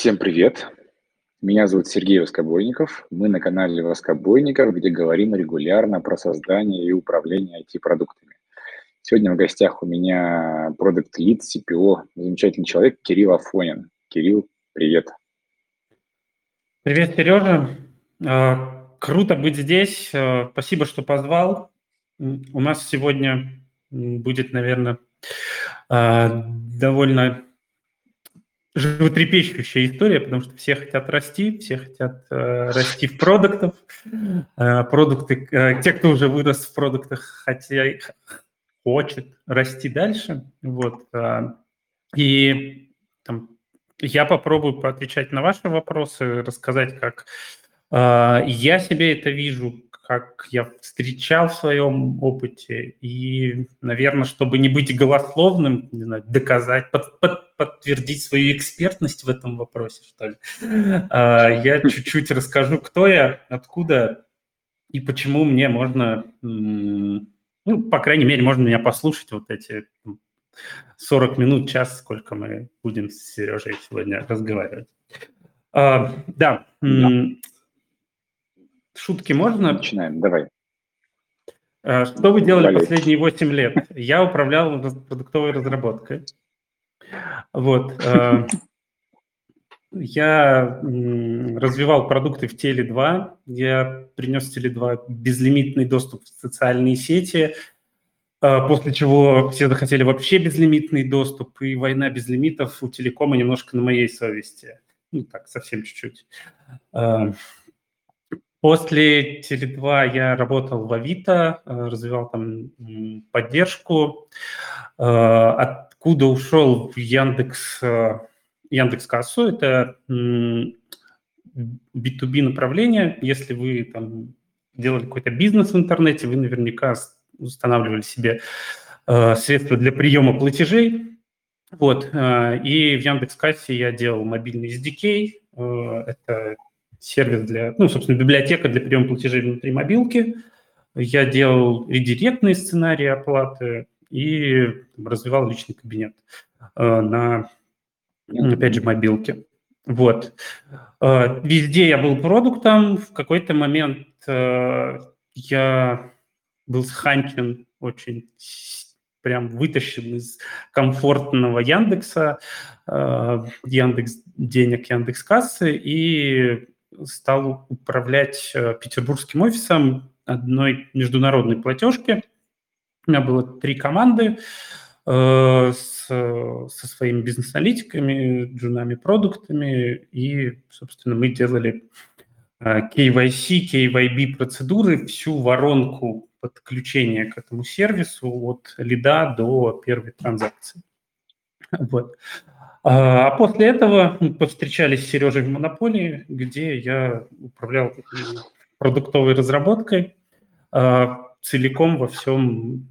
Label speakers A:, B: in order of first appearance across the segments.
A: Всем привет! Меня зовут Сергей Воскобойников. Мы на канале Воскобойников, где говорим регулярно про создание и управление IT-продуктами. Сегодня в гостях у меня продукт лид CPO, замечательный человек Кирилл Афонин. Кирилл, привет.
B: Привет, Сережа. А, круто быть здесь. А, спасибо, что позвал. У нас сегодня будет, наверное, а, довольно животрепещущая история, потому что все хотят расти, все хотят э, расти в продуктах. Э, продукты, э, те, кто уже вырос в продуктах, хотя хочет расти дальше. Вот. Э, и там, я попробую поотвечать на ваши вопросы, рассказать, как э, я себе это вижу, как я встречал в своем опыте. И, наверное, чтобы не быть голословным, не знаю, доказать, под, под, подтвердить свою экспертность в этом вопросе, что ли, а, я чуть-чуть расскажу, кто я, откуда и почему мне можно, ну, по крайней мере, можно меня послушать вот эти 40 минут, час, сколько мы будем с Сережей сегодня разговаривать. А, да. Шутки можно?
A: Начинаем, давай.
B: А, что вы делали Болеть. последние 8 лет? Я управлял продуктовой разработкой. Вот. А, я развивал продукты в Теле2. Я принес Теле2 безлимитный доступ в социальные сети, а, после чего все захотели вообще безлимитный доступ, и война без лимитов у телекома немножко на моей совести. Ну, так, совсем чуть-чуть. После Теле2 я работал в Авито, э, развивал там поддержку, э, откуда ушел в Яндекс, э, Яндекс Кассу. Это B2B направление. Если вы там делали какой-то бизнес в интернете, вы наверняка устанавливали себе средства для приема платежей. Вот. И в Яндекс Кассе я делал мобильный SDK. Это сервис для, ну, собственно, библиотека для приема платежей внутри мобилки. Я делал редиректные сценарии оплаты и развивал личный кабинет э, на, опять же, мобилке. Вот. Э, везде я был продуктом. В какой-то момент э, я был сханчен очень прям вытащен из комфортного Яндекса, Яндекс денег, Яндекс кассы, и стал управлять э, петербургским офисом одной международной платежки. У меня было три команды э, с, со своими бизнес-аналитиками, джунами, продуктами, и, собственно, мы делали э, KYC, KYB процедуры, всю воронку подключения к этому сервису от лида до первой транзакции. Вот. А, а после этого мы повстречались с Сережей в Монополии, где я управлял продуктовой разработкой а, целиком во всем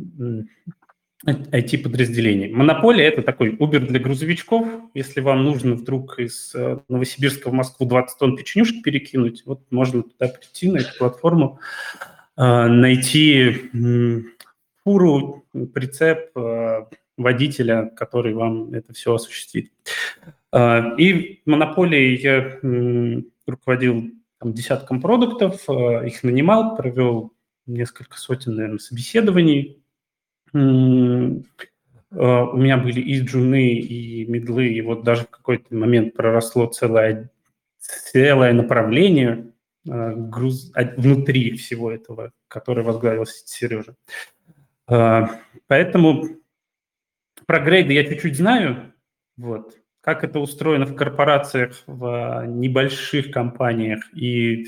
B: IT-подразделении. Монополия – это такой Uber для грузовичков. Если вам нужно вдруг из э, Новосибирска в Москву 20 тонн печенюшек перекинуть, вот можно туда прийти, на эту платформу, а, найти фуру, прицеп, водителя, который вам это все осуществит. А, и в монополии я руководил там, десятком продуктов, а, их нанимал, провел несколько сотен, наверное, собеседований. А, у меня были и джуны, и медлы, и вот даже в какой-то момент проросло целое, целое направление груз, внутри всего этого, которое возглавил Сережа. Поэтому про грейды я чуть-чуть знаю, вот, как это устроено в корпорациях, в небольших компаниях и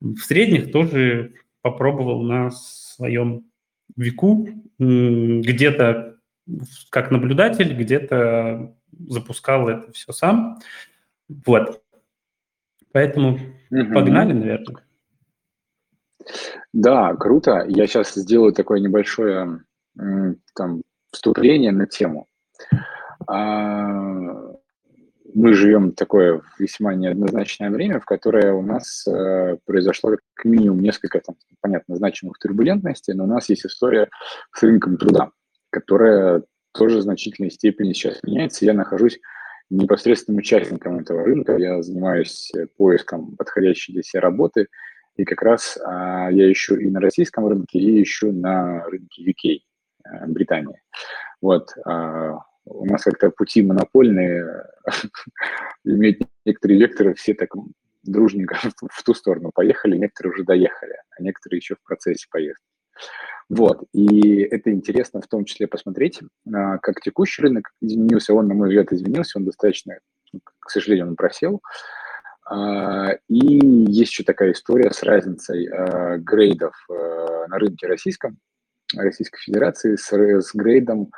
B: в средних тоже попробовал на своем веку, где-то как наблюдатель, где-то запускал это все сам. Вот. Поэтому угу. погнали, наверное.
A: Да, круто. Я сейчас сделаю такое небольшое там вступление на тему. А, мы живем такое весьма неоднозначное время, в которое у нас э, произошло как минимум несколько, там, понятно, значимых турбулентностей, но у нас есть история с рынком труда, которая тоже в значительной степени сейчас меняется. Я нахожусь непосредственным участником этого рынка. Я занимаюсь поиском подходящей для себя работы, и как раз а, я ищу и на российском рынке, и ищу на рынке UK, э, Британии. Вот. А, у нас как-то пути монопольные, иметь некоторые векторы, все так дружненько в ту сторону поехали, некоторые уже доехали, а некоторые еще в процессе поездки. Вот, и это интересно в том числе посмотреть, а, как текущий рынок изменился. Он, на мой взгляд, изменился, он достаточно, ну, к сожалению, он просел. А, и есть еще такая история с разницей грейдов на рынке российском, Российской Федерации с, с грейдом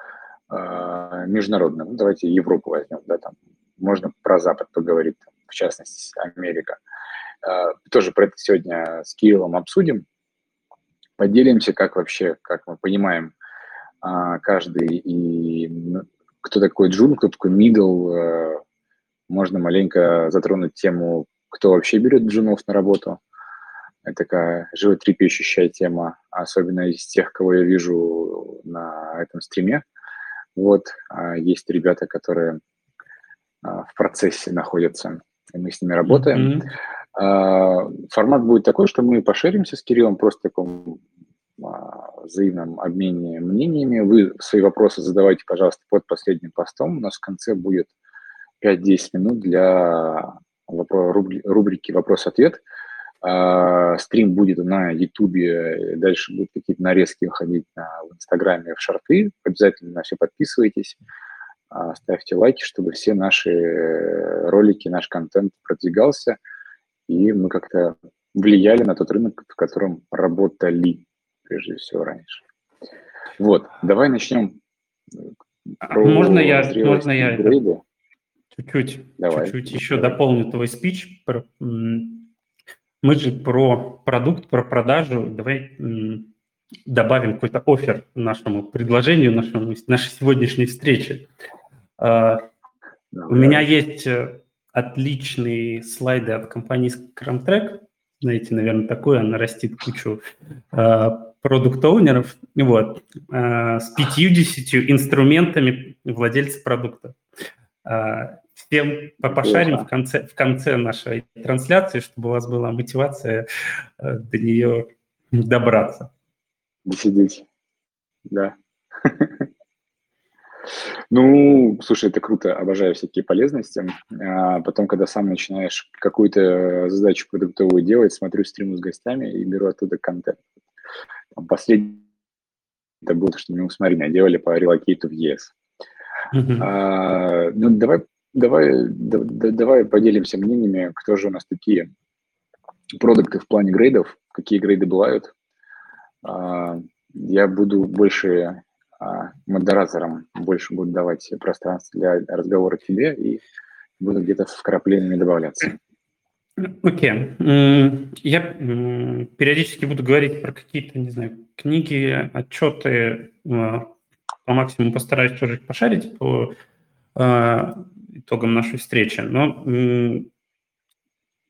A: международным. Ну, давайте Европу возьмем, да, там можно про Запад поговорить, в частности, Америка. Тоже про это сегодня с Кириллом обсудим поделимся, как вообще, как мы понимаем а, каждый, и ну, кто такой джун, кто такой мидл. Э, можно маленько затронуть тему, кто вообще берет джунов на работу. Это такая животрепещущая тема, особенно из тех, кого я вижу на этом стриме. Вот, а, есть ребята, которые а, в процессе находятся, и мы с ними работаем. Mm-hmm. Формат будет такой, что мы пошеримся с Кириллом просто в таком взаимном обмене мнениями. Вы свои вопросы задавайте, пожалуйста, под последним постом. У нас в конце будет 5-10 минут для рубрики «Вопрос-ответ». А, стрим будет на Ютубе, дальше будут какие-то нарезки выходить на, в Инстаграме, в шарты. Обязательно на все подписывайтесь, ставьте лайки, чтобы все наши ролики, наш контент продвигался – и мы как-то влияли на тот рынок, в котором работали, прежде всего, раньше. Вот, давай начнем.
B: А про можно я, можно я чуть-чуть, чуть-чуть еще дополню твой спич. Мы же про продукт, про продажу. Давай добавим какой-то офер нашему предложению, нашему, нашей сегодняшней встрече. А, давай. У меня есть э, отличные слайды от компании ScrumTrack. Знаете, наверное, такое, она растит кучу э, продукт-оунеров, вот, э, с 50 инструментами владельца продукта. Всем пошарим в конце, в конце нашей трансляции, чтобы у вас была мотивация э, до нее добраться.
A: Досидеть, да. Ну, слушай, это круто, обожаю всякие полезности. А потом, когда сам начинаешь какую-то задачу продуктовую делать, смотрю стримы с гостями и беру оттуда контент. Там последний это было то, что мы с Мариной делали по релокейту в ЕС. Mm-hmm. А, ну, давай, давай, да, давай поделимся мнениями, кто же у нас такие продукты в плане грейдов, какие грейды бывают. А, я буду больше а модераторам больше буду давать пространство для разговора тебе и буду где-то вкраплениями добавляться.
B: Окей. Okay. Я периодически буду говорить про какие-то, не знаю, книги, отчеты. А, по максимуму постараюсь тоже пошарить по итогам нашей встречи. Но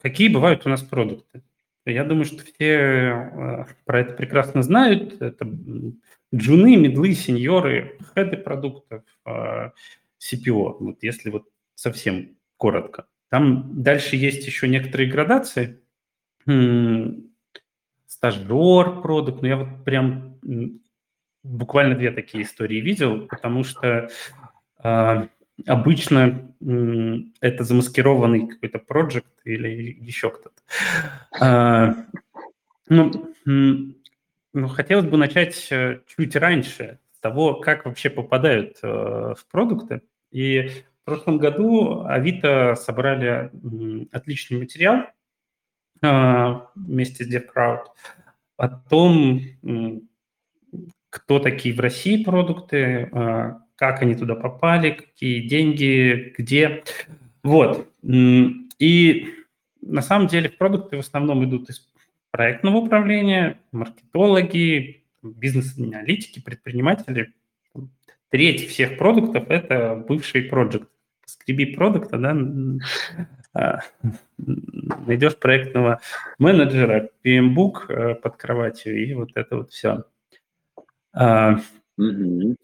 B: какие бывают у нас продукты? Я думаю, что все про это прекрасно знают. Это джуны, медлы, сеньоры, хеды продуктов, а, CPO, вот если вот совсем коротко. Там дальше есть еще некоторые градации. Стажер, продукт, но я вот прям буквально две такие истории видел, потому что э, обычно это замаскированный какой-то проект или еще кто-то. Э, ну, ну, хотелось бы начать э, чуть раньше, того, как вообще попадают э, в продукты. И в прошлом году Авито собрали отличный материал э, вместе с DevCrowd о том, кто такие в России продукты, как они туда попали, какие деньги, где. Вот. И на самом деле продукты в основном идут из проектного управления, маркетологи, бизнес-аналитики, предприниматели. Треть всех продуктов – это бывший проект. Скреби продукта, да, а, найдешь проектного менеджера, PMBOK э, под кроватью, и вот это вот все. Mm-hmm.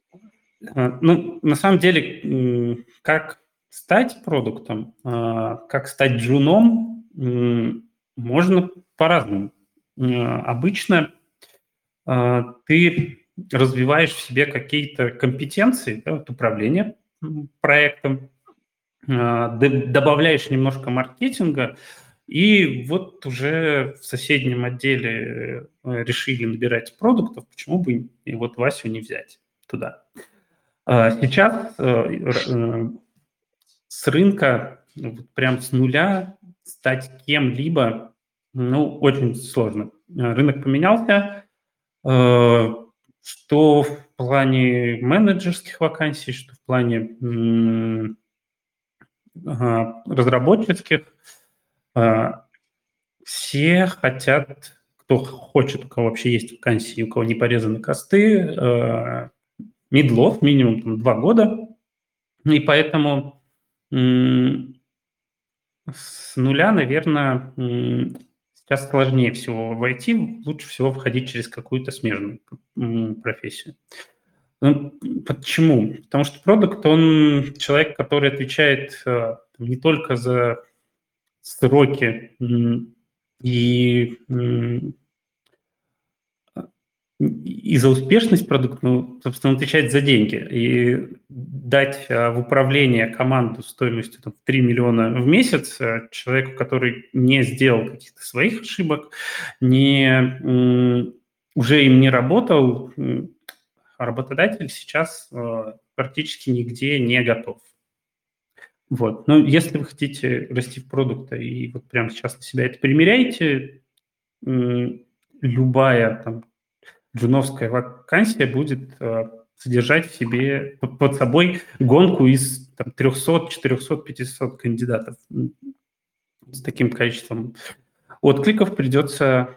B: А, ну, на самом деле, как стать продуктом, как стать джуном, можно по-разному. Обычно ты развиваешь в себе какие-то компетенции, да, вот управления проектом, добавляешь немножко маркетинга, и вот уже в соседнем отделе э, решили набирать продуктов, почему бы и вот Васю не взять туда. А сейчас э, э, с рынка вот прям с нуля стать кем-либо, ну, очень сложно. Рынок поменялся, что в плане менеджерских вакансий, что в плане. А, все хотят, кто хочет, у кого вообще есть вакансии, у кого не порезаны косты, а, медлов минимум там, два года. И поэтому с нуля, наверное, сейчас сложнее всего войти, лучше всего входить через какую-то смежную профессию. Ну, почему? Потому что продукт, он человек, который отвечает а, не только за сроки и, и за успешность продукта, ну, собственно, он отвечает за деньги. И дать а, в управление команду стоимостью там, 3 миллиона в месяц а, человеку, который не сделал каких-то своих ошибок, не, уже им не работал, работодатель сейчас а, практически нигде не готов. Вот. Но если вы хотите расти в продукта и вот прямо сейчас на себя это примеряете, любая там джуновская вакансия будет э, содержать в себе под собой гонку из там, 300, 400, 500 кандидатов. С таким количеством откликов придется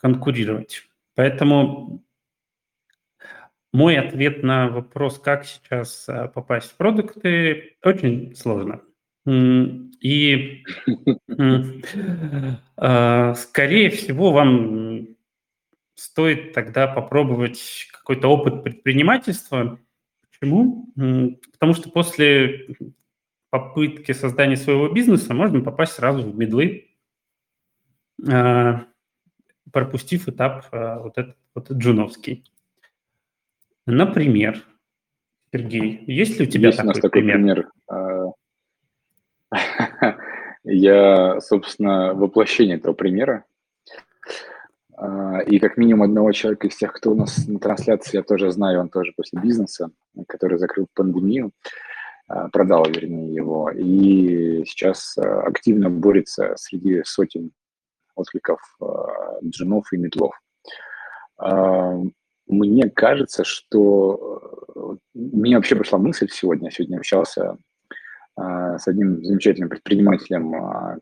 B: конкурировать. Поэтому мой ответ на вопрос, как сейчас а, попасть в продукты, очень сложно. И а, скорее всего вам стоит тогда попробовать какой-то опыт предпринимательства. Почему? Потому что после попытки создания своего бизнеса можно попасть сразу в медлы, а, пропустив этап вот этот вот джуновский. Например, Сергей, есть ли у тебя есть такой, у нас такой пример? пример.
A: А, я, собственно, воплощение этого примера. А, и как минимум одного человека из тех, кто у нас на трансляции, я тоже знаю, он тоже после бизнеса, который закрыл пандемию, а, продал, вернее, его, и сейчас активно борется среди сотен откликов джинов и метлов. Мне кажется, что э, меня вообще пришла мысль сегодня, я сегодня общался а, с одним замечательным предпринимателем, а,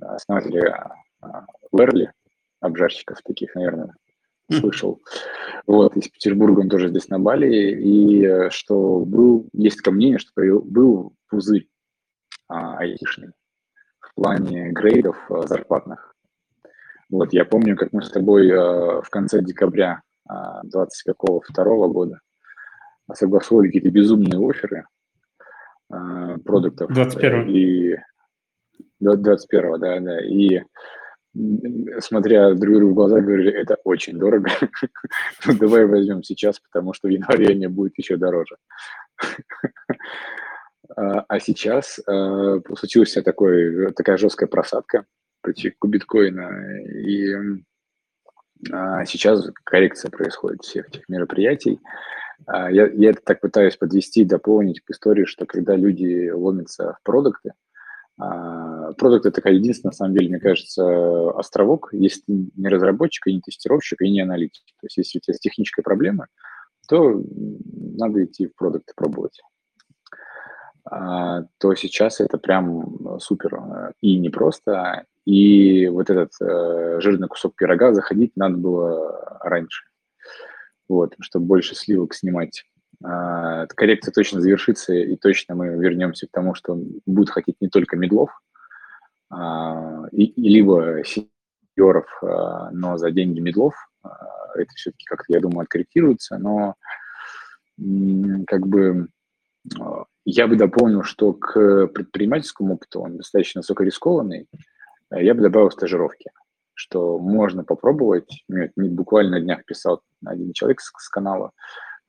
A: основателем а, Верли, обжарщиков таких, наверное, слышал. Вот, из Петербурга он тоже здесь на Бали, и э, что был, есть такое мнение, что был пузырь а, айтишный в плане грейдов зарплатных. Вот, я помню, как мы с тобой в конце декабря 20 какого второго года согласовали какие-то безумные оферы а, продуктов.
B: 21
A: и 21 да, да. И смотря друг другу в глаза, говорили, это очень дорого. ну, давай возьмем сейчас, потому что в январе они будет еще дороже. а, а сейчас а, случилась такой, такая жесткая просадка по биткоина, и а сейчас коррекция происходит всех этих мероприятий. Я, я это так пытаюсь подвести, дополнить к истории, что когда люди ломятся в продукты, продукт это такая единственная, на самом деле, мне кажется, островок, если ты не разработчик, и не тестировщик, и не аналитик. То есть если у тебя техническая проблема, то надо идти в продукт пробовать. То сейчас это прям супер и непросто, и вот этот э, жирный кусок пирога заходить надо было раньше, вот, чтобы больше сливок снимать. А, коррекция точно завершится, и точно мы вернемся к тому, что он будет хотеть не только медлов, а, и, и либо сеньоров, а, но за деньги медлов. Это все-таки как-то, я думаю, откорректируется, но как бы я бы дополнил, что к предпринимательскому опыту, он достаточно высокорискованный, я бы добавил стажировки, что можно попробовать. Мне буквально на днях писал один человек с, с канала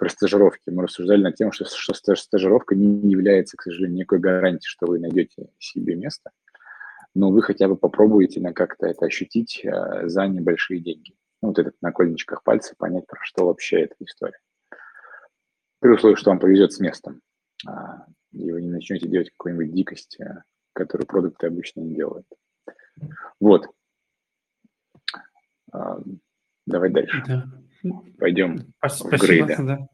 A: про стажировки. Мы рассуждали над тем, что, что стажировка не является, к сожалению, никакой гарантией, что вы найдете себе место, но вы хотя бы попробуете на как-то это ощутить э, за небольшие деньги. Ну, вот этот на кольничках пальца понять, про что вообще эта история. При условии, что вам повезет с местом, а, и вы не начнете делать какую-нибудь дикость, э, которую продукты обычно не делают. Вот. А, давай дальше. Да. Пойдем
B: Спасибо, в грейды. Да.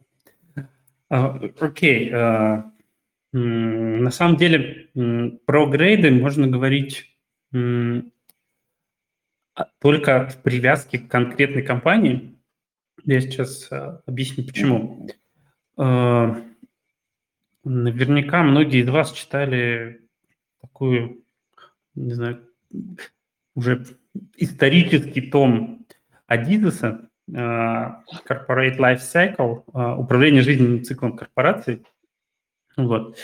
B: Uh, окей. Uh, на самом деле про грейды можно говорить только в привязке к конкретной компании. Я сейчас объясню, почему. Наверняка многие из вас читали такую, не знаю, уже исторический том Адидаса Corporate Life Cycle, управление жизненным циклом корпораций. Вот.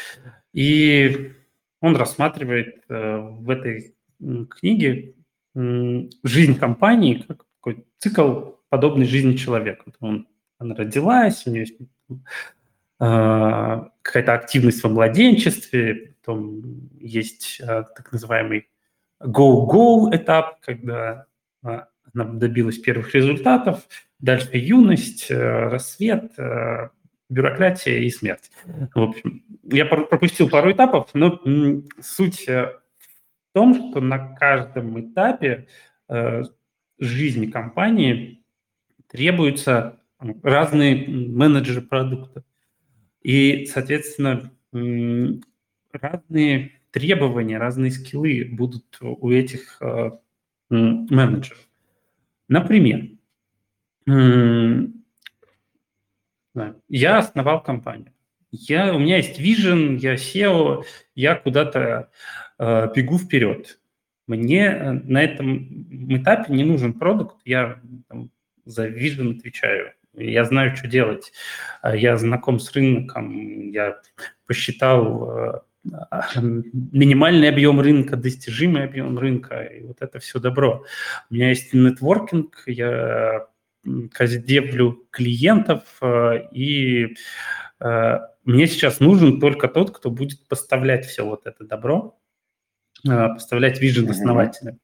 B: И он рассматривает э, в этой книге жизнь компании как такой цикл подобный жизни человека. Он, она родилась, у нее есть э, какая-то активность во младенчестве, потом есть э, так называемый go-go этап, когда добилась первых результатов, дальше юность, рассвет, бюрократия и смерть. В общем, я пропустил пару этапов, но суть в том, что на каждом этапе э, жизни компании требуются разные менеджеры продукта. И, соответственно, разные требования, разные скиллы будут у этих э, менеджеров. Например, я основал компанию. Я, у меня есть vision, я SEO, я куда-то э, бегу вперед. Мне э, на этом этапе не нужен продукт, я там, за vision отвечаю. Я знаю, что делать. А я знаком с рынком, я посчитал э, минимальный объем рынка, достижимый объем рынка, и вот это все добро. У меня есть нетворкинг, я каздевлю клиентов, э, и э, мне сейчас нужен только тот, кто будет поставлять все вот это добро, э, поставлять вижен основателя.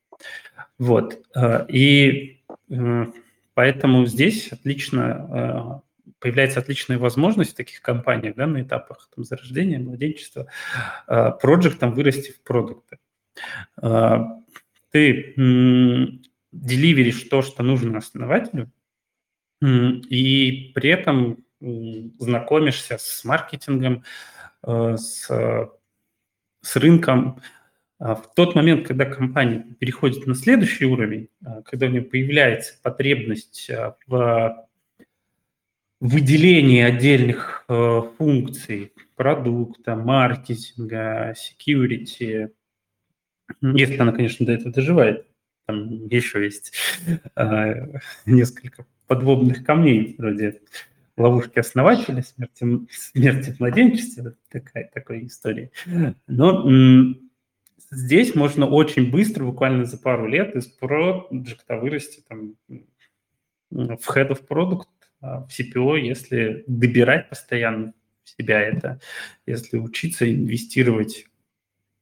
B: Вот. И поэтому здесь отлично появляется отличная возможность в таких компаниях, да, на этапах там, зарождения, младенчества, проектом вырасти в продукты. Ты деливеришь то, что нужно основателю, и при этом знакомишься с маркетингом, э, с, с рынком. А в тот момент, когда компания переходит на следующий уровень, а, когда у нее появляется потребность а, в выделении отдельных э, функций продукта, маркетинга, security, если она, конечно, до этого доживает, там еще есть несколько подводных камней, вроде ловушки основателя, смерти, смерти в младенчестве, такая, такой истории. Но здесь можно очень быстро, буквально за пару лет, из проекта вырасти там, в head of product, в CPO, если добирать постоянно себя это, если учиться инвестировать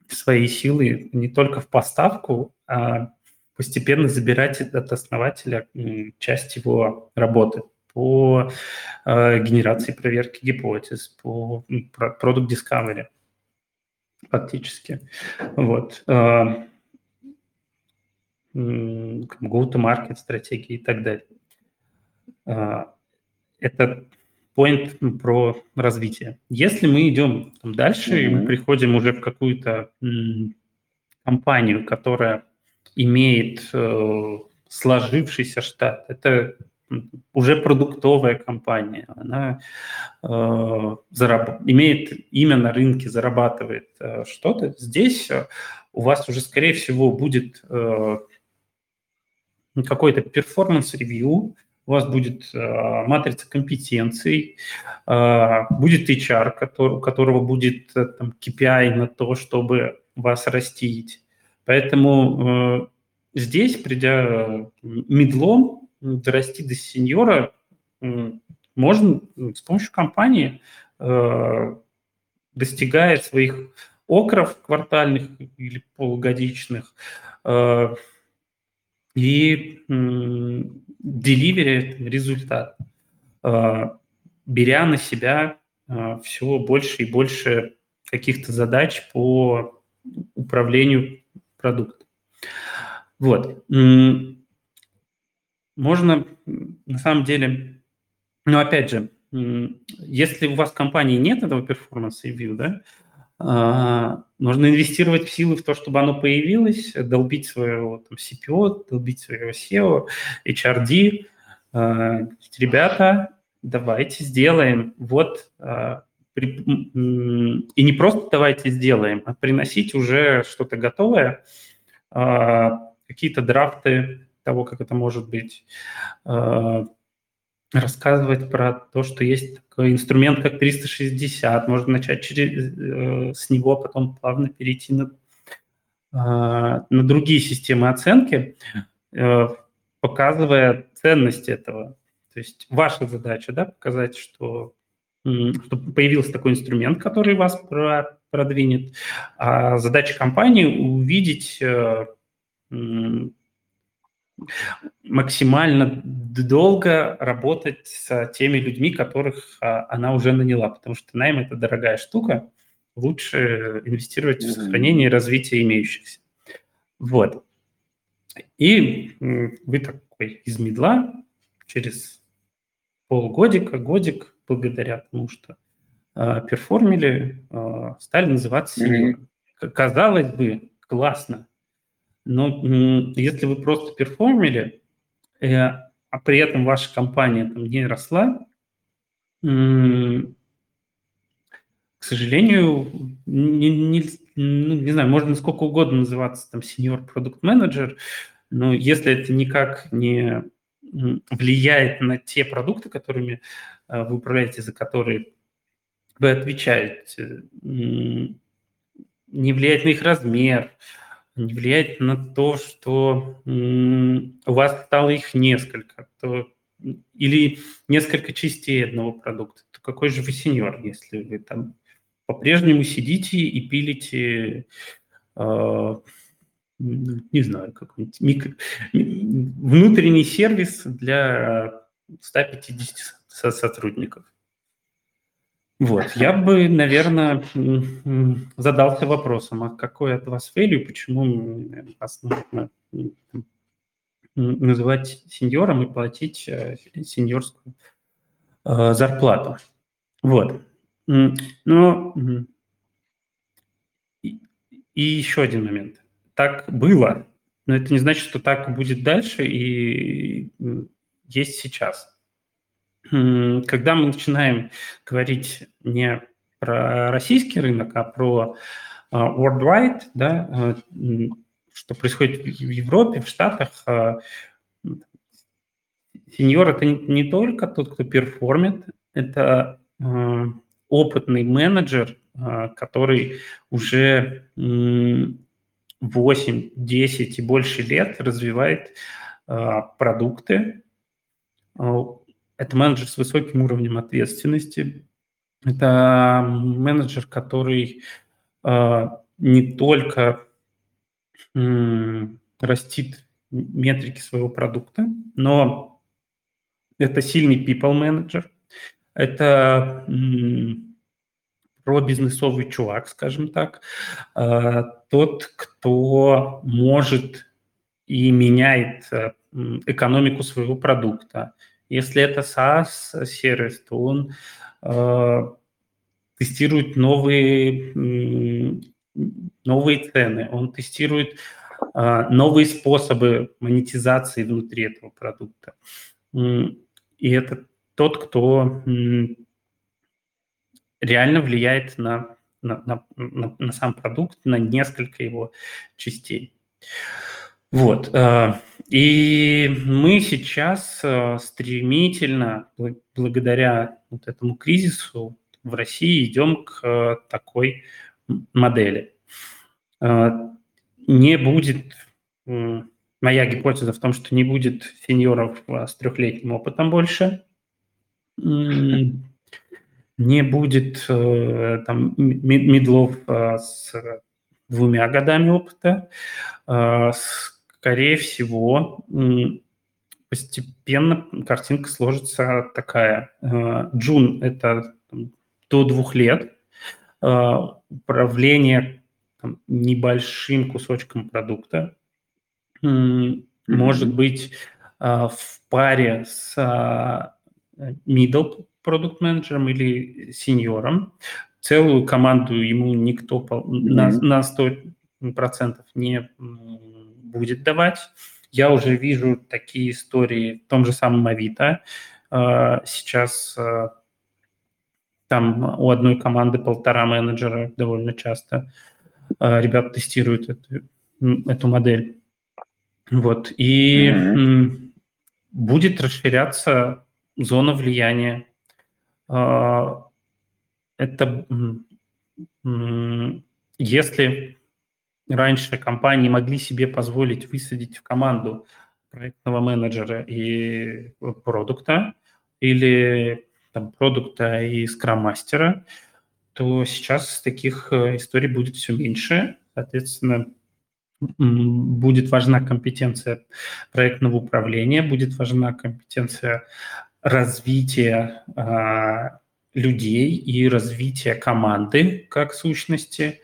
B: свои силы не только в поставку, а постепенно забирать от основателя часть его работы по э, генерации проверки гипотез, по продукт discovery фактически. Вот. Э, go-to-market стратегии и так далее. Это point про развитие. Если мы идем там, дальше, mm-hmm. и мы приходим уже в какую-то м, компанию, которая имеет э, сложившийся штат. Это уже продуктовая компания, она э, зараб- имеет имя на рынке, зарабатывает э, что-то. Здесь э, у вас уже, скорее всего, будет э, какой-то performance review, у вас будет матрица компетенций, будет HR, который, у которого будет там, KPI на то, чтобы вас растить. Поэтому здесь, придя мидлом, дорасти до сеньора, можно с помощью компании достигает своих OKR ов квартальных или полугодичных э, и деливерит результат, э, беря на себя э, все больше и больше каких-то задач по управлению продуктом. Вот. Можно, на самом деле, но опять же, если у вас в компании нет этого review, да, а, нужно инвестировать в силы в то, чтобы оно появилось, долбить своего там, CPO, долбить своего SEO, HRD. А, ребята, давайте сделаем. Вот а, и не просто давайте сделаем, а приносить уже что-то готовое, какие-то драфты того, как это может быть, рассказывать про то, что есть такой инструмент, как 360, можно начать через, э, с него, потом плавно перейти на, э, на другие системы оценки, э, показывая ценность этого. То есть ваша задача, да, показать, что, что появился такой инструмент, который вас про, продвинет, а задача компании увидеть э, максимально долго работать с теми людьми, которых а, она уже наняла, потому что найм – это дорогая штука, лучше инвестировать в сохранение и развитие имеющихся. Вот. И вы такой из медла через полгодика, годик, благодаря тому, что э, перформили, э, стали называться. Mm-hmm. Казалось бы, классно, но если вы просто перформили, э, а при этом ваша компания там не росла, к сожалению, не, не, ну, не знаю, можно сколько угодно называться там senior продукт менеджер, но если это никак не влияет на те продукты, которыми э, вы управляете, за которые вы отвечаете, не влияет на их размер, влияет на то, что у вас стало их несколько, то, или несколько частей одного продукта, то какой же вы сеньор, если вы там по-прежнему сидите и пилите, э, не знаю, какой-нибудь микро... внутренний сервис для 150 сотрудников. Вот, я бы, наверное, задался вопросом, а какой от вас value, почему вас нужно называть сеньором и платить э, сеньорскую э, зарплату. Вот. Но и еще один момент. Так было, но это не значит, что так будет дальше и есть сейчас когда мы начинаем говорить не про российский рынок, а про а, worldwide, да, а, что происходит в Европе, в Штатах, а, сеньор – это не только тот, кто перформит, это опытный менеджер, который уже 8, 10 и больше лет развивает продукты, это менеджер с высоким уровнем ответственности. Это менеджер, который э, не только э, растит метрики своего продукта, но это сильный people менеджер. Это э, про бизнесовый чувак, скажем так, э, тот, кто может и меняет э, экономику своего продукта, если это SaaS-сервис, то он э, тестирует новые, новые цены, он тестирует э, новые способы монетизации внутри этого продукта. И это тот, кто реально влияет на, на, на, на, сам продукт, на несколько его частей. Вот. И мы сейчас стремительно, благодаря вот этому кризису, в России идем к такой модели. Не будет, моя гипотеза в том, что не будет сеньоров с трехлетним опытом больше, не будет э, там медлов э, с двумя годами опыта. Э, скорее всего, постепенно картинка сложится такая. Джун – это до двух лет. Управление там, небольшим кусочком продукта. Может быть, в паре с middle продукт менеджером или сеньором. Целую команду ему никто на, на 100% не будет давать. Я уже вижу такие истории в том же самом Авито. А, сейчас а, там у одной команды полтора менеджера довольно часто. А, ребята тестируют эту, эту модель. Вот. И mm-hmm. будет расширяться зона влияния. Это если раньше компании могли себе позволить высадить в команду проектного менеджера и продукта, или там, продукта и скрам-мастера, то сейчас таких э, историй будет все меньше. Соответственно, будет важна компетенция проектного управления, будет важна компетенция развития а, людей и развития команды как сущности.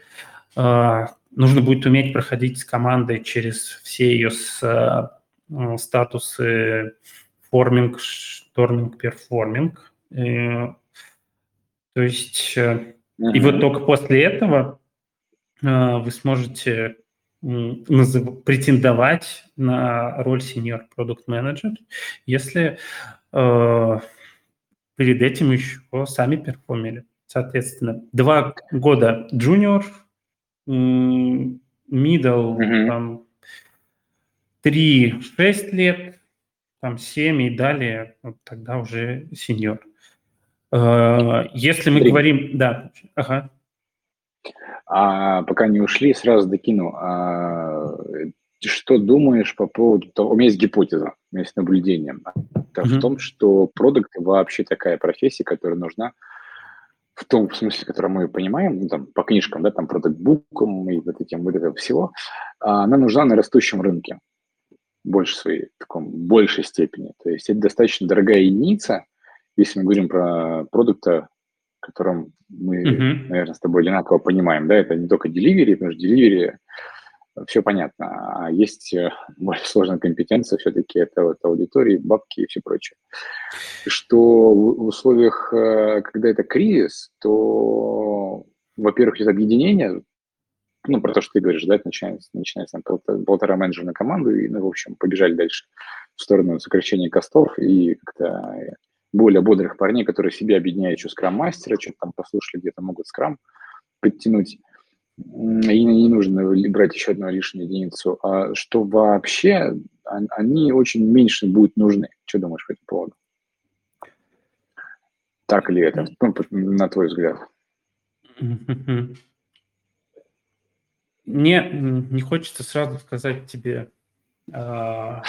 B: А, нужно будет уметь проходить с командой через все ее с, а, статусы forming, storming, performing. И, то есть, и вот только после этого вы сможете претендовать на роль senior product manager, если э, перед этим еще сами перформили. Соответственно, два года junior, middle, mm-hmm. там, 3-6 лет, там 7 и далее, вот тогда уже сеньор. Э, если мы 3. говорим... Да, ага.
A: А пока не ушли, сразу докину. А, что думаешь по поводу того, у меня есть гипотеза, у меня есть наблюдение. Это mm-hmm. в том, что продукт вообще такая профессия, которая нужна в том смысле, который мы понимаем, ну, там, по книжкам, да, там, продуктбукам и вот этим, вот этого всего, а, она нужна на растущем рынке больше своей, в таком, большей степени. То есть это достаточно дорогая единица, если мы говорим про продукта, котором мы, mm-hmm. наверное, с тобой одинаково понимаем, да, это не только delivery, потому что delivery все понятно, а есть э, более сложная компетенция, все-таки это вот аудитории, бабки и все прочее. Что в условиях, э, когда это кризис, то, во-первых, есть объединение, ну, про то, что ты говоришь, да, это начинается, начинается там, полтора менеджера на команду, и, ну, в общем, побежали дальше в сторону сокращения костов и как-то более бодрых парней, которые себе объединяют еще скрам-мастера, что-то там послушали, где-то могут скрам подтянуть. И не нужно брать еще одну лишнюю единицу. А что вообще, они очень меньше будут нужны. Что думаешь по этому поводу? Так ли это, ну, на твой взгляд?
B: Мне не хочется сразу сказать тебе, а,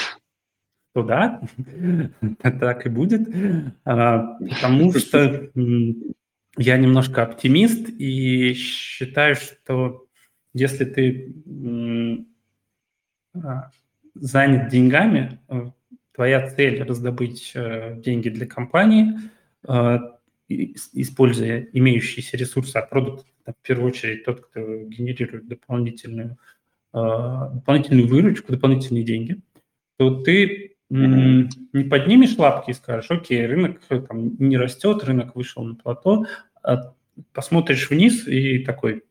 B: то да, так и будет, а, потому что я немножко оптимист и считаю, что если ты а, занят деньгами, э, твоя цель раздобыть э, деньги для компании, э, используя имеющиеся ресурсы, а продукт, в первую очередь, тот, кто генерирует дополнительную, дополнительную выручку, дополнительные деньги, то ты. Не поднимешь лапки и скажешь, окей, рынок э, там, не растет, рынок вышел на плато, а посмотришь вниз и такой,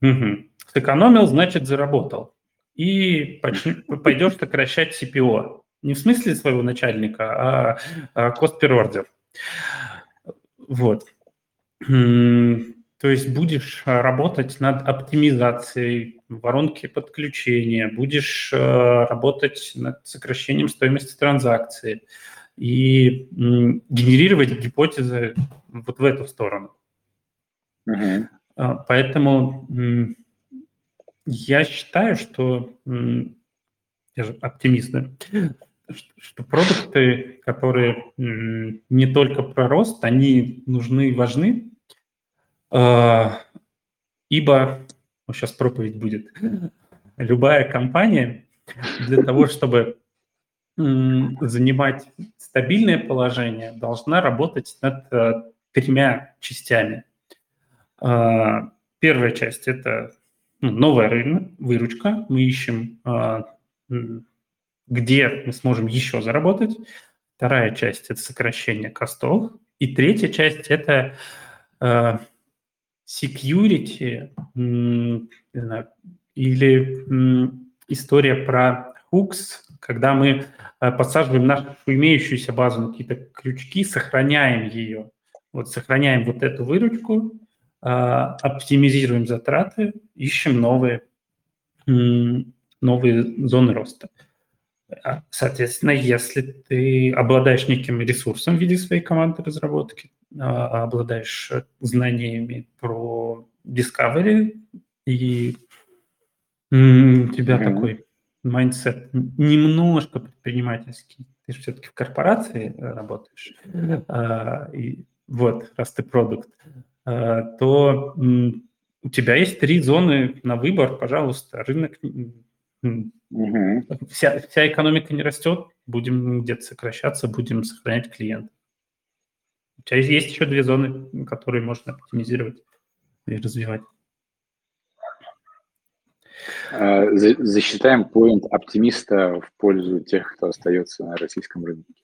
B: угу, сэкономил, значит заработал. И пойдешь сокращать CPO. Не в смысле своего начальника, а, cost per order. Вот. То есть будешь работать над оптимизацией воронки подключения, будешь работать над сокращением стоимости транзакции и генерировать гипотезы вот в эту сторону. Uh-huh. Поэтому я считаю, что я же оптимист, да? что продукты, которые не только про рост, они нужны и важны, а, ибо, вот сейчас проповедь будет, любая компания для того, чтобы занимать стабильное положение, должна работать над э, тремя частями. А, первая часть – это ну, новая рынок, выручка. Мы ищем а, где мы сможем еще заработать. Вторая часть – это сокращение костов. И третья часть – это э, security знаю, или история про hooks, когда мы э, подсаживаем нашу имеющуюся базу на какие-то крючки, сохраняем ее. Вот сохраняем вот эту выручку, э, оптимизируем затраты, ищем новые, новые зоны роста. Э, а, соответственно, если ты обладаешь неким ресурсом в виде своей команды разработки, а, обладаешь знаниями про Discovery, и у тебя mm-hmm. такой mindset немножко предпринимательский, ты же все-таки в корпорации работаешь, mm-hmm. и вот, раз ты продакт, то у тебя есть три зоны на выбор, пожалуйста, рынок Угу. Вся, вся экономика не растет, будем где-то сокращаться, будем сохранять клиента. У тебя есть еще две зоны, которые можно оптимизировать и развивать.
A: А, засчитаем поинт оптимиста в пользу тех, кто остается на российском рынке.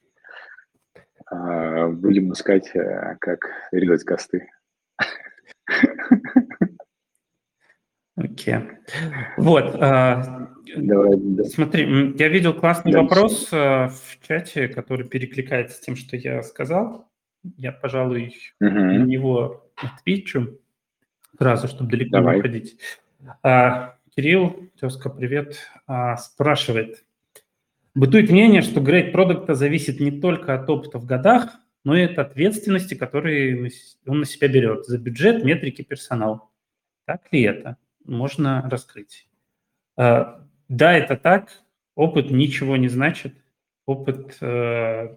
A: А, будем искать, э, как резать косты.
B: Окей. Okay. Вот. А, Давай, да. Смотри, я видел классный да, вопрос э, в чате, который перекликается с тем, что я сказал. Я, пожалуй, угу. на него отвечу сразу, чтобы далеко Давай. не уходить. А, Кирилл, тезка, привет, а, спрашивает. Бытует мнение, что грейд продукта зависит не только от опыта в годах, но и от ответственности, которую он на себя берет за бюджет, метрики, персонал. Так ли это? Можно раскрыть. А, да, это так. Опыт ничего не значит. Опыт э,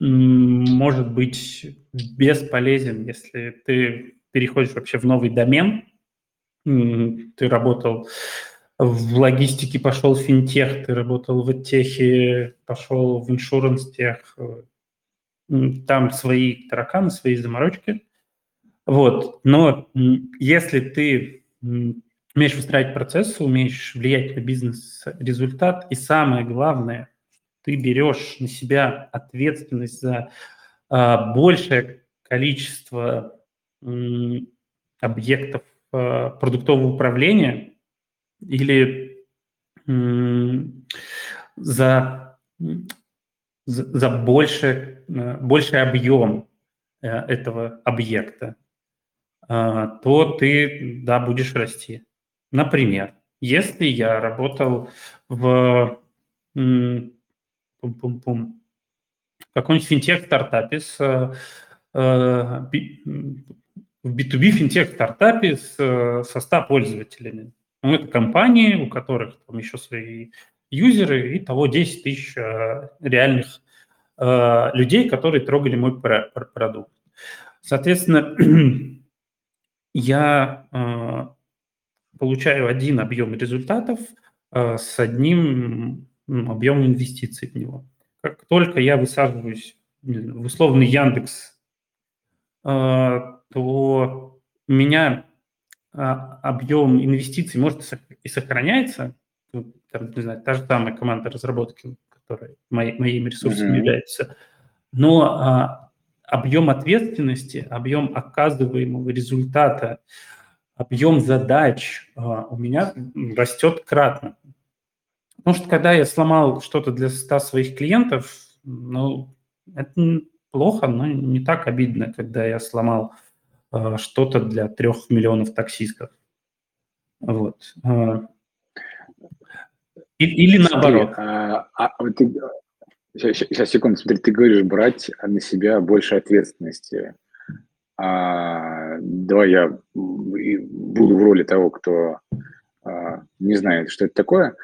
B: может быть бесполезен, если ты переходишь вообще в новый домен. Ты работал в логистике, пошел в финтех, ты работал в техе, пошел в иншуранс тех. Там свои тараканы, свои заморочки. Вот. Но если ты умеешь выстраивать процессы, умеешь влиять на бизнес-результат, и самое главное, ты берешь на себя ответственность за а, большее количество м, объектов а, продуктового управления или м, за, за, за больше, а, больший объем а, этого объекта, то ты, да, будешь расти. Например, если я работал в пум-пум-пум, каком-нибудь финтех-стартапе с э, в B2B финтех-стартапе с, со 100 пользователями. Ну, это компании, у которых там еще свои юзеры, и того 10 тысяч э, реальных э, людей, которые трогали мой продукт. Соответственно, я получаю один объем результатов э, с одним объемом инвестиций в него. Как только я высаживаюсь в условный Яндекс, э, то у меня а, объем инвестиций может и сохраняется, там, не знаю, та же самая команда разработки, которая мои, моими ресурсами mm-hmm. является, но а, объем ответственности, объем оказываемого результата, объем задач а, у меня растет кратно. Потому что когда я сломал что-то для 100 своих клиентов, ну, это плохо, но не так обидно, когда я сломал что-то для трех миллионов таксистов. Вот. Или наоборот.
A: Смотри, а, а, ты, сейчас, сейчас, секунду, смотри, ты говоришь брать на себя больше ответственности. А, давай я буду в роли того, кто а, не знает, что это такое.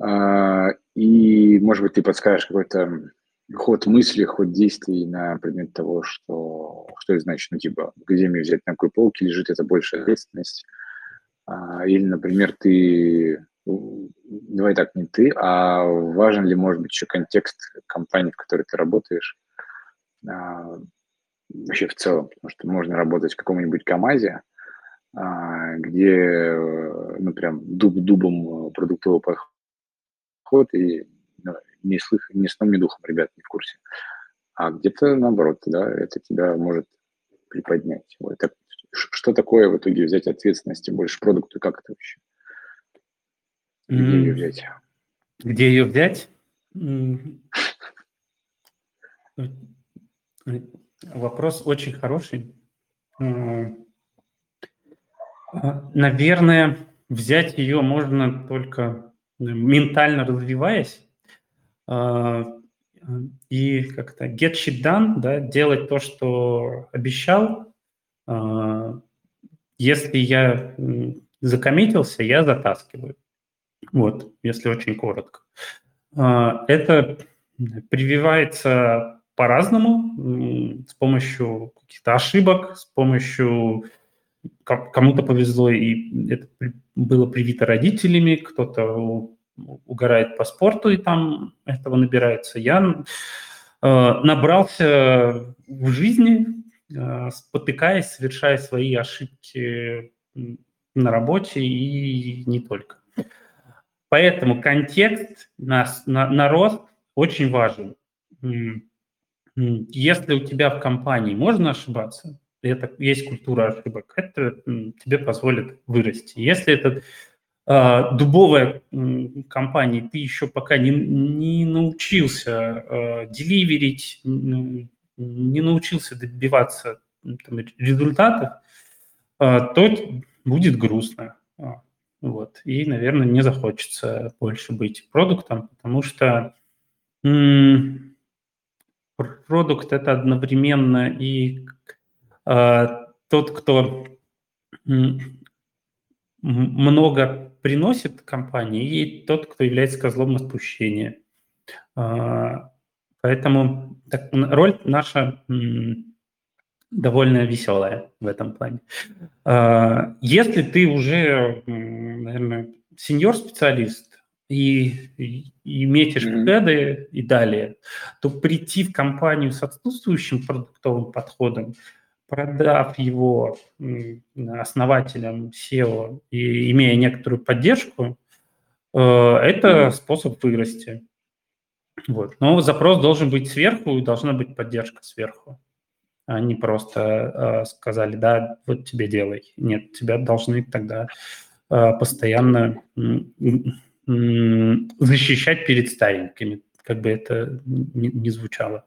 A: А, и, может быть, ты подскажешь какой-то ход мысли, ход действий на предмет того, что, что это значит, ну, типа, где мне взять, на какой полке лежит эта большая ответственность. А, или, например, ты давай так, не ты, а важен ли, может быть, еще контекст компании, в которой ты работаешь, а, вообще в целом, потому что можно работать в каком-нибудь КАМАЗе, а, где, ну, прям дуб дубом продуктовый подход, и ну, не, слых, ни сном, ни духом, ребят, не в курсе. А где-то наоборот, да, это тебя может приподнять. Вот. Так, что такое в итоге взять ответственности больше продукту, как это вообще?
B: Где ее взять? Где ее взять? Вопрос очень хороший. Наверное, взять ее можно только ментально развиваясь а, и как-то get shit done, да, делать то, что обещал. А, если я закоммитился, я затаскиваю. Вот, если очень коротко. А, это прививается по-разному, с помощью каких-то ошибок, с помощью кому-то повезло, и это было привито родителями, кто-то угорает по спорту, и там этого набирается. Я а, набрался в жизни, а, спотыкаясь, совершая свои ошибки на работе и не только. Поэтому контекст на, на, на рост очень важен. Если у тебя в компании можно ошибаться, это есть культура ошибок, это тебе позволит вырасти. Если это э, дубовая э, компания, ты еще пока не, не научился э, деливерить, не научился добиваться там, результатов, э, то будет грустно. Вот. И, наверное, не захочется больше быть продуктом, потому что продукт это одновременно и э, тот, кто много приносит компании, и тот, кто является козлом отпущения. Э, поэтому так, роль наша м- довольно веселая в этом плане. А, если ты уже, наверное, сеньор-специалист и, и, метишь mm-hmm. и далее, то прийти в компанию с отсутствующим продуктовым подходом, продав его основателям SEO и имея некоторую поддержку, э, это способ вырасти. Вот. Но запрос должен быть сверху и должна быть поддержка сверху. Они просто э, сказали, да, вот тебе делай. Нет, тебя должны тогда э, постоянно защищать перед старенькими, как бы это ни, звучало.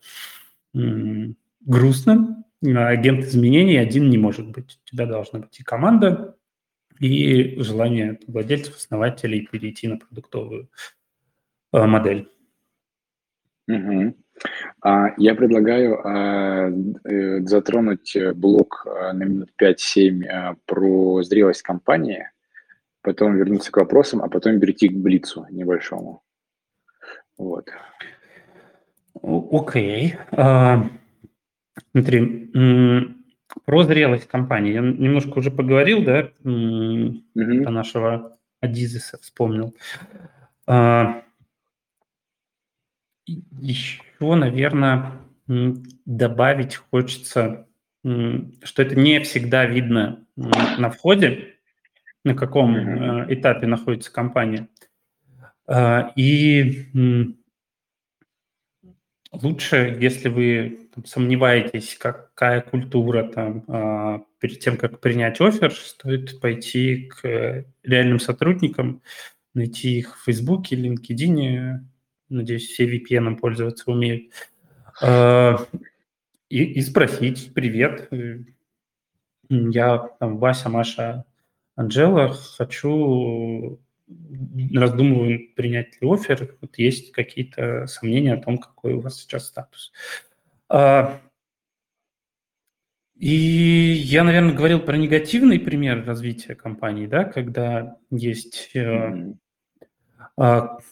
B: Грустно. Агент изменений один не может быть. У тебя должна быть и команда, и желание владельцев, основателей перейти на продуктовую э, модель.
A: Угу. А, я предлагаю а, э, затронуть блок а, на минут 5-7 про зрелость компании, потом вернуться к вопросам, а потом перейти к блицу небольшому. Вот.
B: Окей. Okay. Смотри, про зрелость компании. Я немножко уже поговорил, да, uh-huh. про нашего Адизиса вспомнил. Еще что, наверное, добавить хочется, что это не всегда видно на входе, на каком э, этапе находится компания. А, и лучше, если вы там, сомневаетесь, какая культура там, а, перед тем, как принять офер, стоит пойти к реальным сотрудникам, найти их в Фейсбуке, LinkedIn, надеюсь, все VPN пользоваться умеют, а, и, и спросить, привет, я, там, Вася, Маша, Анжела, хочу, раздумываю, принять ли офер, вот есть какие-то сомнения о том, какой у вас сейчас статус. А, и я, наверное, говорил про негативный пример развития компании, да, когда есть mm-hmm.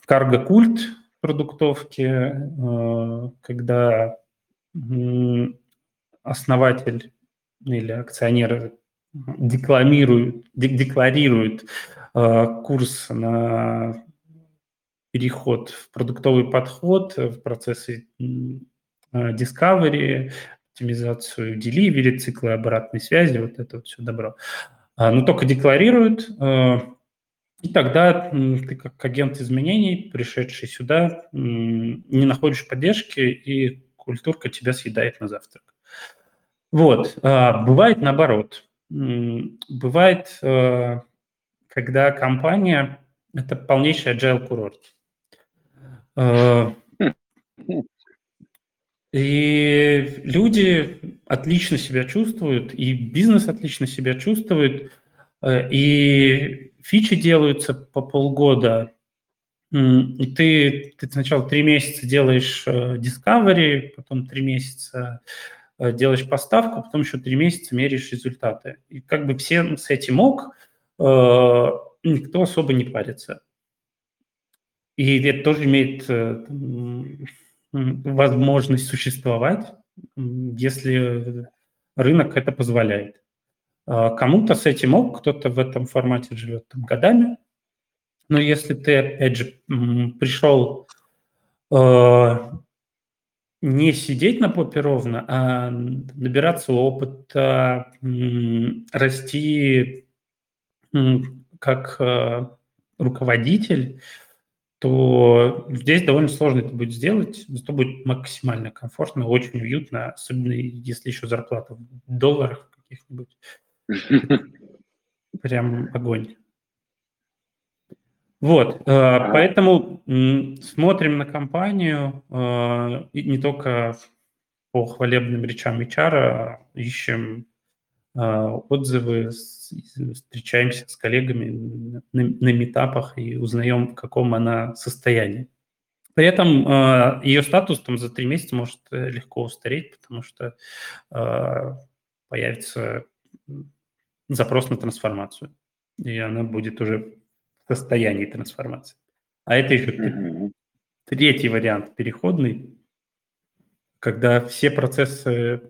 B: карго-культ продуктовки, э, когда основатель или акционеры декламируют, декларируют э, курс на переход в продуктовый подход, в процессы э, discovery, оптимизацию delivery, циклы обратной связи, вот это вот все добро. А, но только декларируют, и тогда ты как агент изменений, пришедший сюда, не находишь поддержки, и культурка тебя съедает на завтрак. Вот. А, бывает наоборот. Бывает, э, когда компания – это полнейший agile курорт. Э, и люди отлично себя чувствуют, и бизнес отлично себя чувствует, э, и фичи делаются по полгода, и ты, ты сначала три месяца делаешь discovery, потом три месяца Э, делаешь поставку, потом еще три месяца меряешь результаты. И как бы все с этим ок, э, никто особо не парится. И это тоже имеет э, возможность существовать, если рынок это позволяет. Кому-то с этим ок, кто-то в этом формате живет там годами. Но если ты, опять же, пришел не сидеть на попе ровно, а набираться опыта, расти как э, руководитель, то здесь довольно сложно это будет сделать, зато будет максимально комфортно, очень уютно, особенно если еще зарплата в долларах каких-нибудь. Прям огонь. Вот, э, поэтому смотрим на компанию э, не только по хвалебным речам HR, а ищем э, отзывы, встречаемся с коллегами на метапах и узнаем, в каком она состоянии. При этом ее статус там за три месяца может легко устареть, потому что появится запрос на трансформацию, и она будет уже состоянии трансформации. А это еще mm-hmm. третий вариант, переходный, когда все процессы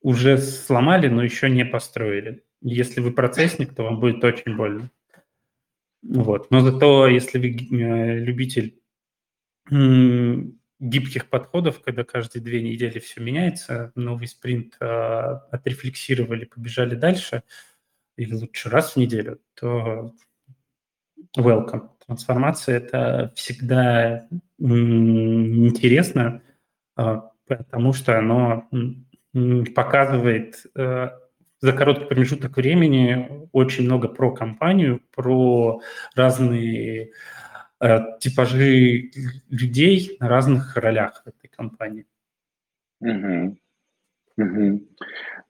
B: уже сломали, но еще не построили. Если вы процессник, то вам будет очень больно. Вот. Но зато, если вы э, любитель гибких подходов, когда каждые две недели все меняется, новый спринт а, отрефлексировали, побежали дальше, или лучше раз в неделю, то welcome. Трансформация – это всегда интересно, а, потому что оно показывает э, за короткий промежуток времени очень много про компанию, про разные э, типажи людей на разных ролях в этой компании.
A: Угу. Угу.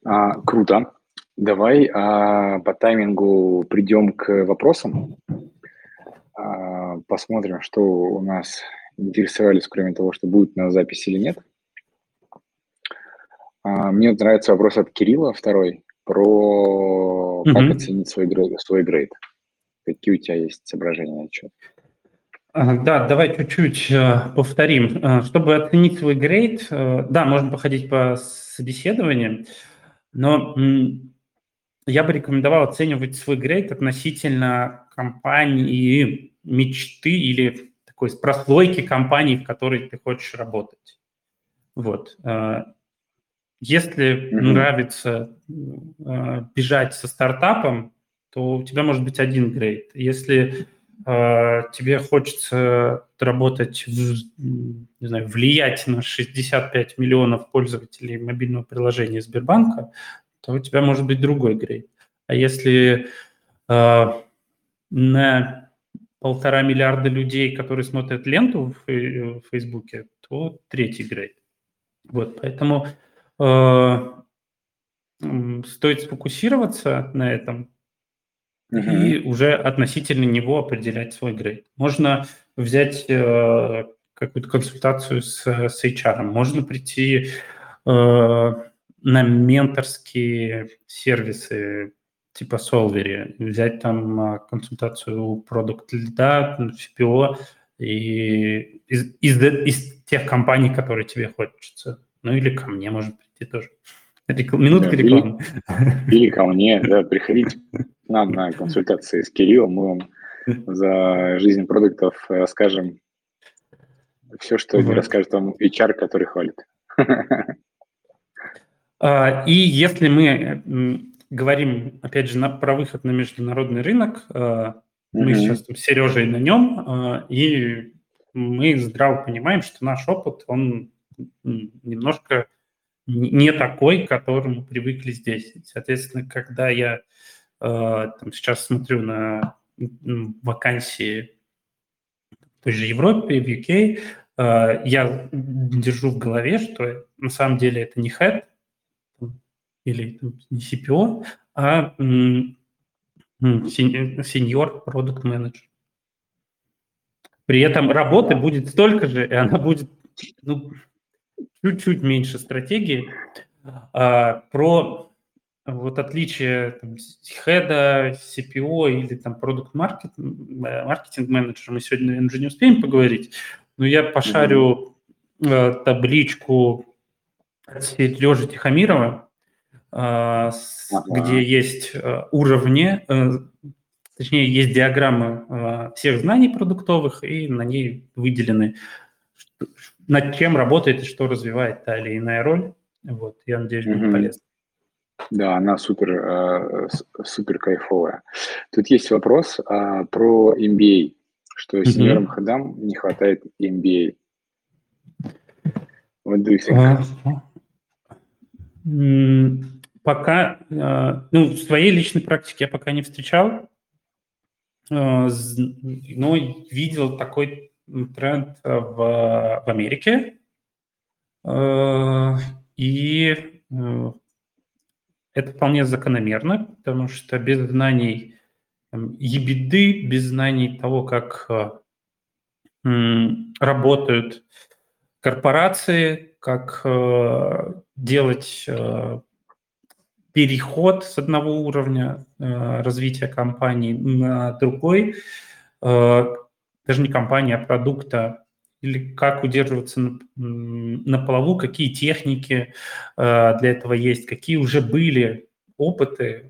A: А, круто. Давай а, по таймингу придем к вопросам. А, посмотрим, что у нас интересовались, кроме того, что будет на записи или нет. А, мне нравится вопрос от Кирилла, второй, про mm-hmm. как оценить свой, свой грейд. Какие у тебя есть соображения на счет?
B: Да, давай чуть-чуть э, повторим. Э, чтобы оценить свой грейд, э, да, можно походить по собеседованиям, но я бы рекомендовал оценивать свой грейд относительно компании мечты или такой прослойки компаний, в которой ты хочешь работать. Вот. Если mm-hmm. нравится бежать со стартапом, то у тебя может быть один грейд. Если тебе хочется работать, не знаю, влиять на 65 миллионов пользователей мобильного приложения Сбербанка, то у тебя может быть другой грейд. А если э, на полтора миллиарда людей, которые смотрят ленту в, в Фейсбуке, то третий грейд. Вот, поэтому э, стоит сфокусироваться на этом uh-huh. и уже относительно него определять свой грейд. Можно взять э, какую-то консультацию с, с HR, можно прийти э, на менторские сервисы типа Solvery, взять там а, консультацию у продукт лида, CPO и из, из, из тех компаний, которые тебе хочется. Ну или ко мне, может прийти тоже. Рекл... Минутка да, рекламы.
A: Или, или ко мне, да, приходите к нам на консультации с Кириллом, мы вам за жизнь продуктов расскажем все, что не расскажет вам HR, который хвалит.
B: А, и если мы говорим, опять же, на, про выход на международный рынок, а, мы mm-hmm. сейчас с Сережей на нем, а, и мы здраво понимаем, что наш опыт, он немножко не такой, к которому привыкли здесь. Соответственно, когда я там, сейчас смотрю на вакансии в той же Европе, в UK, я держу в голове, что на самом деле это не head, или не CPO, а сеньор продукт менеджер. При этом работы будет столько же, и она будет ну, чуть-чуть меньше стратегии. А, про вот отличие там, хеда, CPO или там продукт маркетинг менеджера мы сегодня, наверное, уже не успеем поговорить, но я пошарю mm-hmm. табличку Сережи Тихомирова, ага. где есть э, уровни, э, точнее, есть диаграммы э, всех знаний продуктовых, и на ней выделены, над чем работает и что развивает та или иная роль. Вот, я надеюсь, будет угу. полезно.
A: Да, она супер, супер кайфовая. Тут есть вопрос а, про MBA, что сеньорам mm ходам не хватает MBA.
B: What do you think? Пока, э, ну, в своей личной практике я пока не встречал, э, но видел такой тренд в, в Америке. Э, и это вполне закономерно, потому что без знаний ебеды, без знаний того, как работают корпорации, как делать переход с одного уровня э, развития компании на другой, э, даже не компании, а продукта, или как удерживаться на, на плаву, какие техники э, для этого есть, какие уже были опыты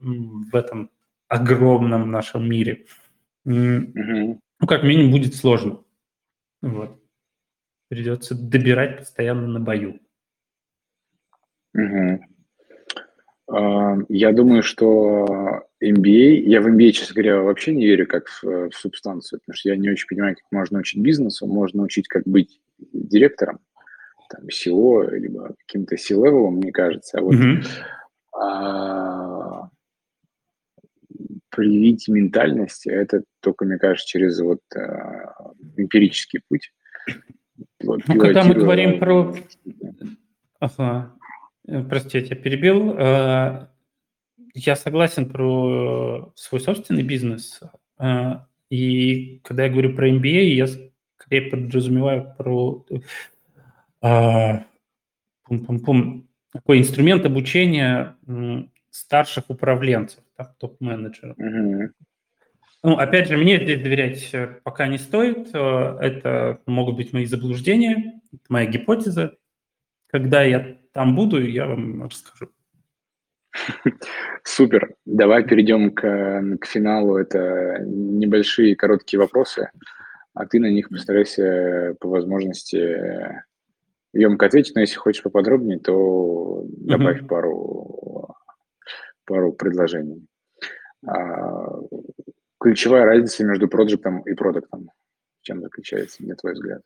B: в этом огромном нашем мире. Mm-hmm. Ну, как минимум, будет сложно. Вот. Придется добирать постоянно на бою.
A: Угу. Я думаю, что MBA, я в MBA, честно говоря, вообще не верю как в, в субстанцию, потому что я не очень понимаю, как можно учить бизнесу, можно учить, как быть директором, там, SEO, либо каким-то C-level, мне кажется. А вот mm-hmm. а, привить ментальность, это только, мне кажется, через вот а, эмпирический путь.
B: Вот, ну, когда мы говорим про... Ага. Э, простите, я перебил. Э, я согласен про свой собственный бизнес. Э, и когда я говорю про MBA, я скорее подразумеваю про пум-пум-пум, такой инструмент обучения старших управленцев, топ-менеджеров. Mm-hmm. Ну, опять же, мне здесь доверять пока не стоит. Это могут быть мои заблуждения, моя гипотеза. Когда я там буду, я вам расскажу.
A: Супер. Давай перейдем к, к финалу. Это небольшие короткие вопросы, а ты на них постарайся по возможности емко ответить, но если хочешь поподробнее, то добавь uh-huh. пару, пару предложений. А, ключевая разница между проектом и продуктом. В чем заключается, на твой взгляд?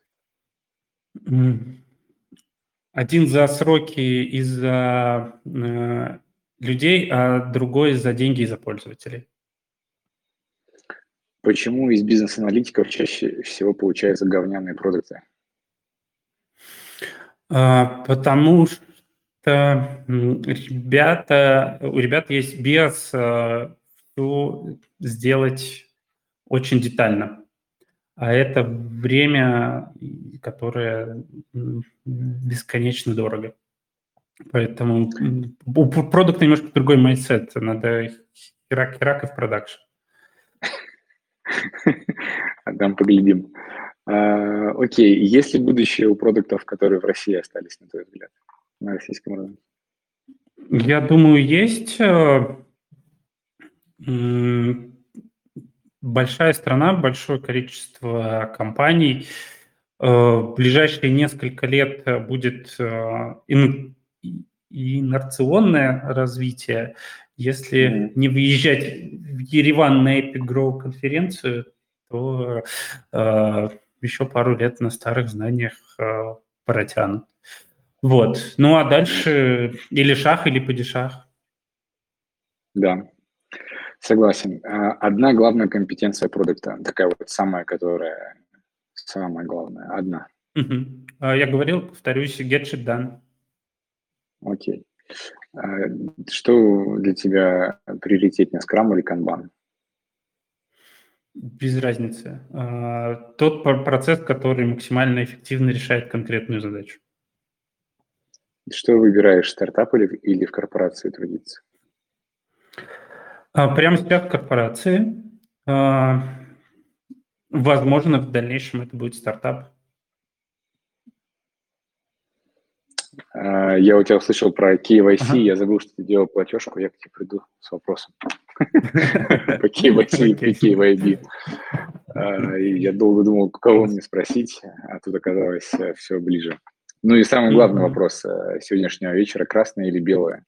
B: Один за сроки из-за э, людей, а другой за деньги из-за пользователей.
A: Почему из бизнес-аналитиков чаще всего получаются говняные продукты?
B: А, потому Это ребята, у ребят есть биос э, все сделать очень детально. А это время, которое бесконечно дорого. Поэтому у продукта немножко другой майсет. Надо херак-херак и в продакшн.
A: Там поглядим. А, окей, есть ли будущее у продуктов, которые в России остались, на твой взгляд, на российском рынке?
B: Я думаю, есть. Э, большая страна, большое количество компаний. Э, в ближайшие несколько лет будет э, инерционное развитие. Если не выезжать в Ереван на Epic Grow конференцию, то э, еще пару лет на старых знаниях э, протянут. Вот. Ну а дальше или шах, или падишах.
A: Да, согласен. А, одна главная компетенция продукта, такая вот самая, которая самая главная, одна.
B: Угу. Я говорил, повторюсь, get shit done.
A: Окей. А, что для тебя приоритетнее, скрам или канбан?
B: Без разницы. А, тот процесс, который максимально эффективно решает конкретную задачу.
A: Что выбираешь, стартап или, или в корпорации трудиться?
B: А, прямо сейчас в корпорации. Возможно, в дальнейшем это будет стартап.
A: А, я у тебя услышал про KYC, ага. я забыл, что ты делал платежку, я к тебе приду с вопросом. По KYC и KYB. А, я долго думал, кого мне спросить, а тут оказалось э, все ближе. Ну и самый главный вопрос э, сегодняшнего вечера, красное или белое?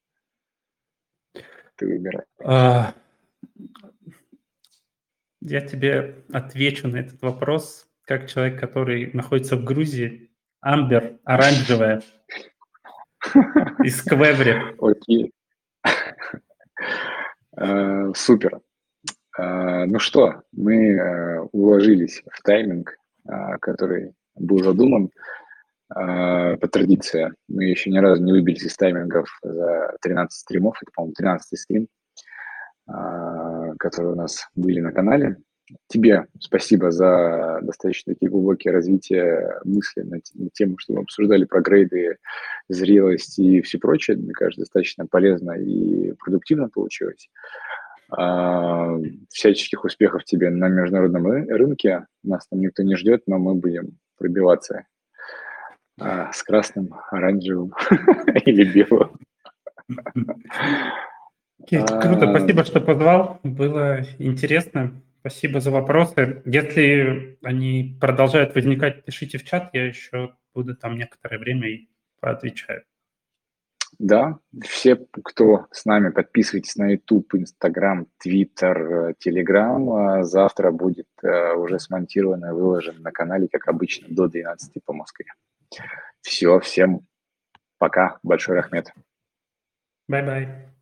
A: Ты выбирай. А,
B: я тебе отвечу на этот вопрос, как человек, который находится в Грузии. Амбер, оранжевая. Из Квебри.
A: Окей. Э, супер. Э, ну что, мы э, уложились в тайминг, который был задуман. По традиции, мы еще ни разу не выбились из таймингов за 13 стримов. Это, по-моему, 13 стрим, которые у нас были на канале. Тебе спасибо за достаточно такие глубокие развития мысли на, на тему, что мы обсуждали про грейды, зрелость и все прочее. Мне кажется, достаточно полезно и продуктивно получилось. А, всяческих успехов тебе на международном рынке. Нас там никто не ждет, но мы будем пробиваться а, с красным, оранжевым или белым.
B: Круто, спасибо, что позвал. Было интересно. Спасибо за вопросы. Если они продолжают возникать, пишите в чат, я еще буду там некоторое время и поотвечаю.
A: Да, все, кто с нами, подписывайтесь на YouTube, Instagram, Twitter, Telegram. Завтра будет э, уже смонтировано и выложено на канале, как обычно, до 12 по Москве. Все, всем пока. Большой Рахмет.
B: Bye-bye.